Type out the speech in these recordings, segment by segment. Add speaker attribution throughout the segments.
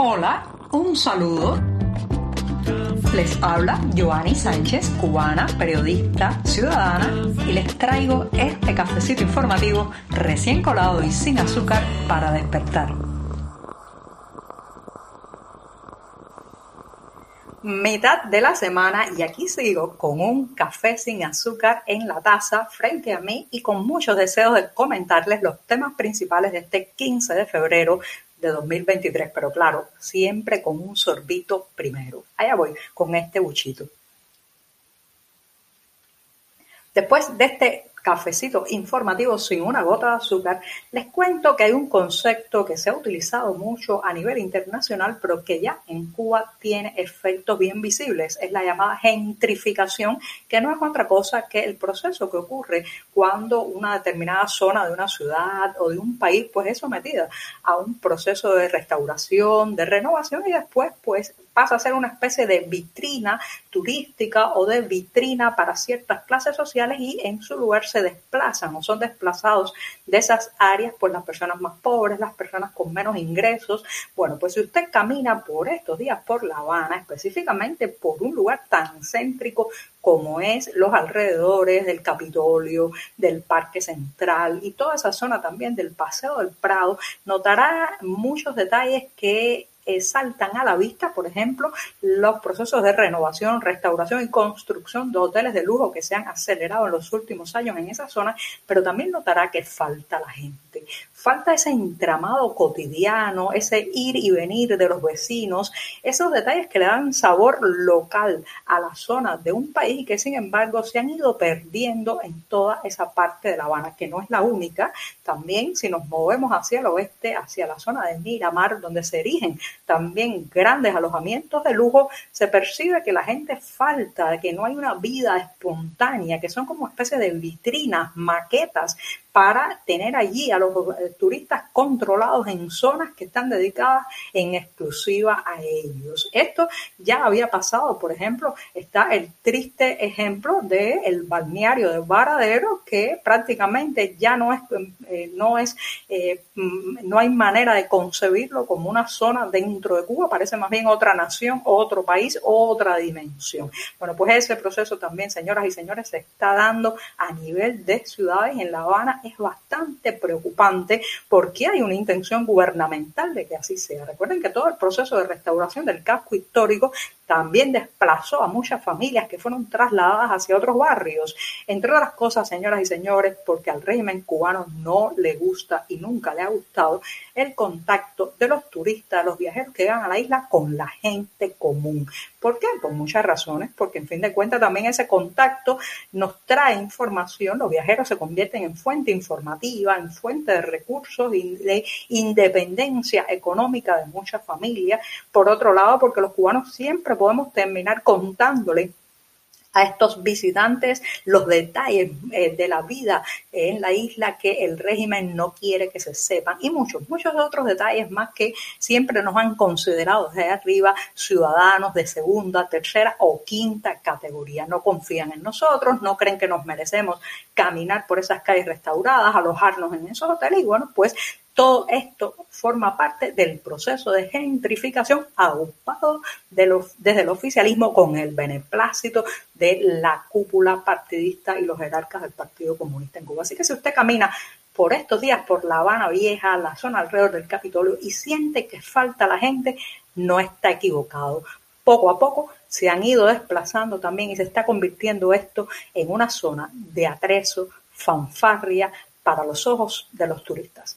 Speaker 1: Hola, un saludo. Les habla Joanny Sánchez, cubana, periodista, ciudadana, y les traigo este cafecito informativo recién colado y sin azúcar para despertar. Mitad de la semana y aquí sigo con un café sin azúcar en la taza frente a mí y con muchos deseos de comentarles los temas principales de este 15 de febrero de 2023, pero claro, siempre con un sorbito primero. Allá voy con este buchito. Después de este cafecito informativo sin una gota de azúcar, les cuento que hay un concepto que se ha utilizado mucho a nivel internacional, pero que ya en Cuba tiene efectos bien visibles. Es la llamada gentrificación, que no es otra cosa que el proceso que ocurre cuando una determinada zona de una ciudad o de un país pues es sometida a un proceso de restauración, de renovación y después pues pasa a ser una especie de vitrina turística o de vitrina para ciertas clases sociales y en su lugar se desplazan o son desplazados de esas áreas por las personas más pobres, las personas con menos ingresos. Bueno, pues si usted camina por estos días por La Habana, específicamente por un lugar tan céntrico como es los alrededores del Capitolio, del Parque Central y toda esa zona también del Paseo del Prado, notará muchos detalles que eh, saltan a la vista, por ejemplo, los procesos de renovación, restauración y construcción de hoteles de lujo que se han acelerado en los últimos años en esa zona, pero también notará que falta la gente, falta ese entramado cotidiano, ese ir y venir de los vecinos, esos detalles que le dan sabor local a la zona de un país y que sin embargo se han ido perdiendo en toda esa parte de La Habana, que no es la única. También si nos movemos hacia el oeste, hacia la zona de Miramar, donde se erigen también grandes alojamientos de lujo, se percibe que la gente falta, que no hay una vida espontánea, que son como especie de vitrinas, maquetas para tener allí a los turistas controlados en zonas que están dedicadas en exclusiva a ellos. Esto ya había pasado, por ejemplo, está el triste ejemplo del el balneario de Varadero, que prácticamente ya no es, eh, no es, eh, mm, no hay manera de concebirlo como una zona dentro de Cuba, parece más bien otra nación, otro país, otra dimensión. Bueno, pues ese proceso también, señoras y señores, se está dando a nivel de ciudades en La Habana es bastante preocupante porque hay una intención gubernamental de que así sea. Recuerden que todo el proceso de restauración del casco histórico también desplazó a muchas familias que fueron trasladadas hacia otros barrios. Entre otras cosas, señoras y señores, porque al régimen cubano no le gusta y nunca le ha gustado el contacto de los turistas, los viajeros que llegan a la isla con la gente común. ¿Por qué? Por muchas razones, porque en fin de cuentas también ese contacto nos trae información, los viajeros se convierten en fuente informativa, en fuente de recursos de independencia económica de muchas familias. Por otro lado, porque los cubanos siempre podemos terminar contándole a estos visitantes los detalles eh, de la vida en la isla que el régimen no quiere que se sepan y muchos, muchos otros detalles más que siempre nos han considerado desde arriba ciudadanos de segunda, tercera o quinta categoría. No confían en nosotros, no creen que nos merecemos caminar por esas calles restauradas, alojarnos en esos hoteles y bueno, pues todo esto forma parte del proceso de gentrificación agrupado desde el oficialismo con el beneplácito de la cúpula partidista y los jerarcas del Partido Comunista en Cuba. Así que si usted camina por estos días por La Habana Vieja, la zona alrededor del Capitolio y siente que falta la gente, no está equivocado. Poco a poco se han ido desplazando también y se está convirtiendo esto en una zona de atrezo, fanfarria para los ojos de los turistas.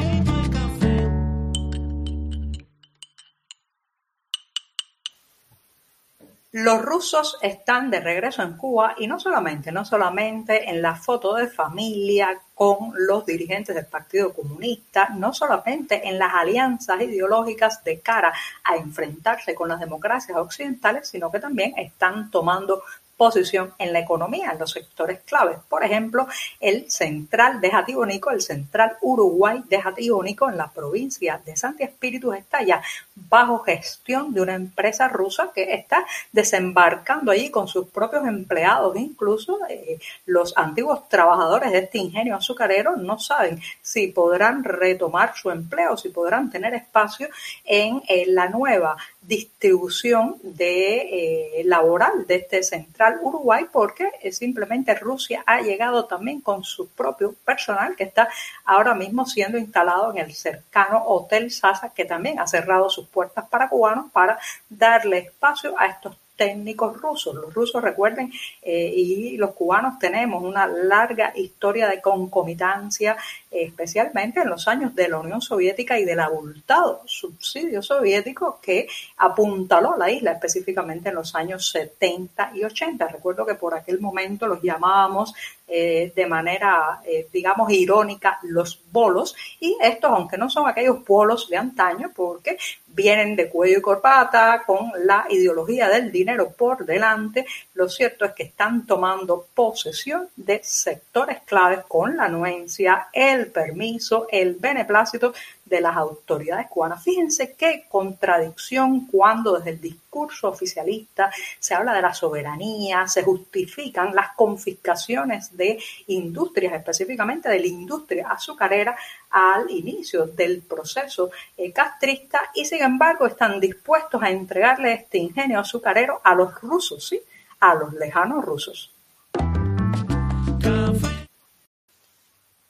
Speaker 1: Los rusos están de regreso en Cuba y no solamente, no solamente en la foto de familia con los dirigentes del Partido Comunista, no solamente en las alianzas ideológicas de cara a enfrentarse con las democracias occidentales, sino que también están tomando posición en la economía, en los sectores claves. Por ejemplo, el Central de Jatibonico, el Central Uruguay de Jatibonico en la provincia de Santi Espíritu está ya bajo gestión de una empresa rusa que está desembarcando allí con sus propios empleados, incluso eh, los antiguos trabajadores de este ingenio azucarero no saben si podrán retomar su empleo, si podrán tener espacio en eh, la nueva distribución de eh, laboral de este central Uruguay porque eh, simplemente Rusia ha llegado también con su propio personal que está ahora mismo siendo instalado en el cercano Hotel Sasa que también ha cerrado sus puertas para cubanos para darle espacio a estos técnicos rusos. Los rusos, recuerden, eh, y los cubanos tenemos una larga historia de concomitancia, especialmente en los años de la Unión Soviética y del abultado subsidio soviético que apuntaló la isla, específicamente en los años 70 y 80. Recuerdo que por aquel momento los llamábamos eh, de manera, eh, digamos, irónica los bolos, y estos, aunque no son aquellos bolos de antaño, porque vienen de cuello y corbata, con la ideología del dinero por delante, lo cierto es que están tomando posesión de sectores claves con la anuencia, el permiso, el beneplácito de las autoridades cubanas. Fíjense qué contradicción cuando desde el discurso oficialista se habla de la soberanía, se justifican las confiscaciones de industrias, específicamente de la industria azucarera al inicio del proceso eh, castrista y sin embargo están dispuestos a entregarle este ingenio azucarero a los rusos, ¿sí? A los lejanos rusos.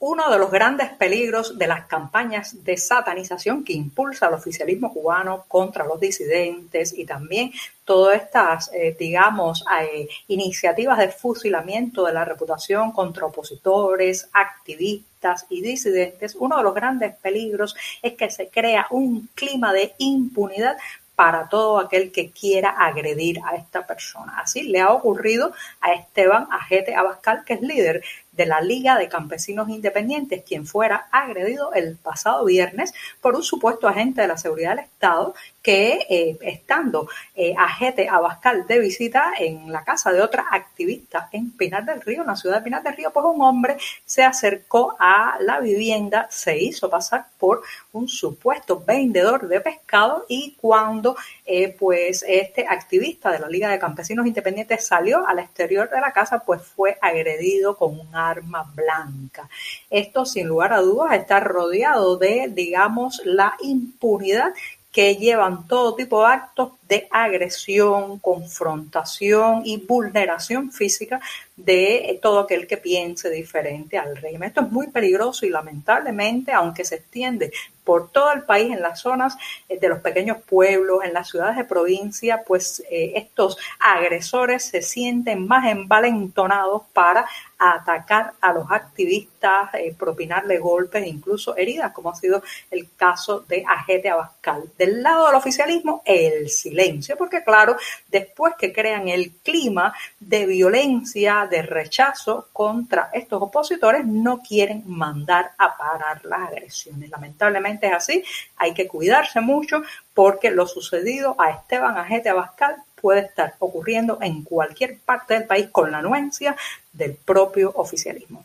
Speaker 1: Uno de los grandes peligros de las campañas de satanización que impulsa el oficialismo cubano contra los disidentes y también todas estas, eh, digamos, eh, iniciativas de fusilamiento de la reputación contra opositores, activistas y disidentes, uno de los grandes peligros es que se crea un clima de impunidad para todo aquel que quiera agredir a esta persona. Así le ha ocurrido a Esteban Ajete Abascal, que es líder de la Liga de Campesinos Independientes, quien fuera agredido el pasado viernes por un supuesto agente de la seguridad del Estado que eh, estando eh, Ajete Abascal de visita en la casa de otra activista en Pinar del Río, en la ciudad de Pinar del Río, pues un hombre se acercó a la vivienda, se hizo pasar por un supuesto vendedor de pescado y cuando eh, pues este activista de la Liga de Campesinos Independientes salió al exterior de la casa, pues fue agredido con un arma blanca. Esto, sin lugar a dudas, está rodeado de, digamos, la impunidad que llevan todo tipo de actos de agresión, confrontación y vulneración física de todo aquel que piense diferente al régimen. Esto es muy peligroso y lamentablemente, aunque se extiende por todo el país, en las zonas eh, de los pequeños pueblos, en las ciudades de provincia, pues eh, estos agresores se sienten más envalentonados para atacar a los activistas, eh, propinarle golpes, incluso heridas, como ha sido el caso de Ajete Abascal. Del lado del oficialismo, el silencio, porque claro, después que crean el clima de violencia, de rechazo contra estos opositores, no quieren mandar a parar las agresiones. Lamentablemente es así, hay que cuidarse mucho porque lo sucedido a Esteban Ajete Abascal puede estar ocurriendo en cualquier parte del país con la anuencia del propio oficialismo.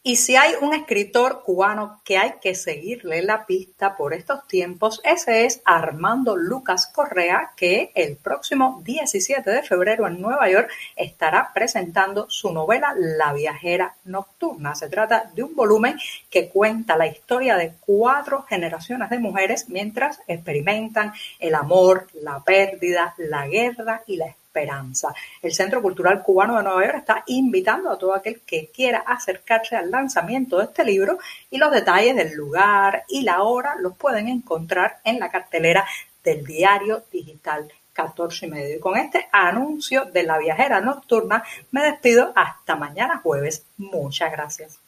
Speaker 1: Y si hay un escritor cubano que hay que seguirle la pista por estos tiempos, ese es Armando Lucas Correa, que el próximo 17 de febrero en Nueva York estará presentando su novela La viajera nocturna. Se trata de un volumen que cuenta la historia de cuatro generaciones de mujeres mientras experimentan el amor, la pérdida, la guerra y la El Centro Cultural Cubano de Nueva York está invitando a todo aquel que quiera acercarse al lanzamiento de este libro y los detalles del lugar y la hora los pueden encontrar en la cartelera del diario digital 14 y medio. Y con este anuncio de la viajera nocturna me despido hasta mañana jueves. Muchas gracias.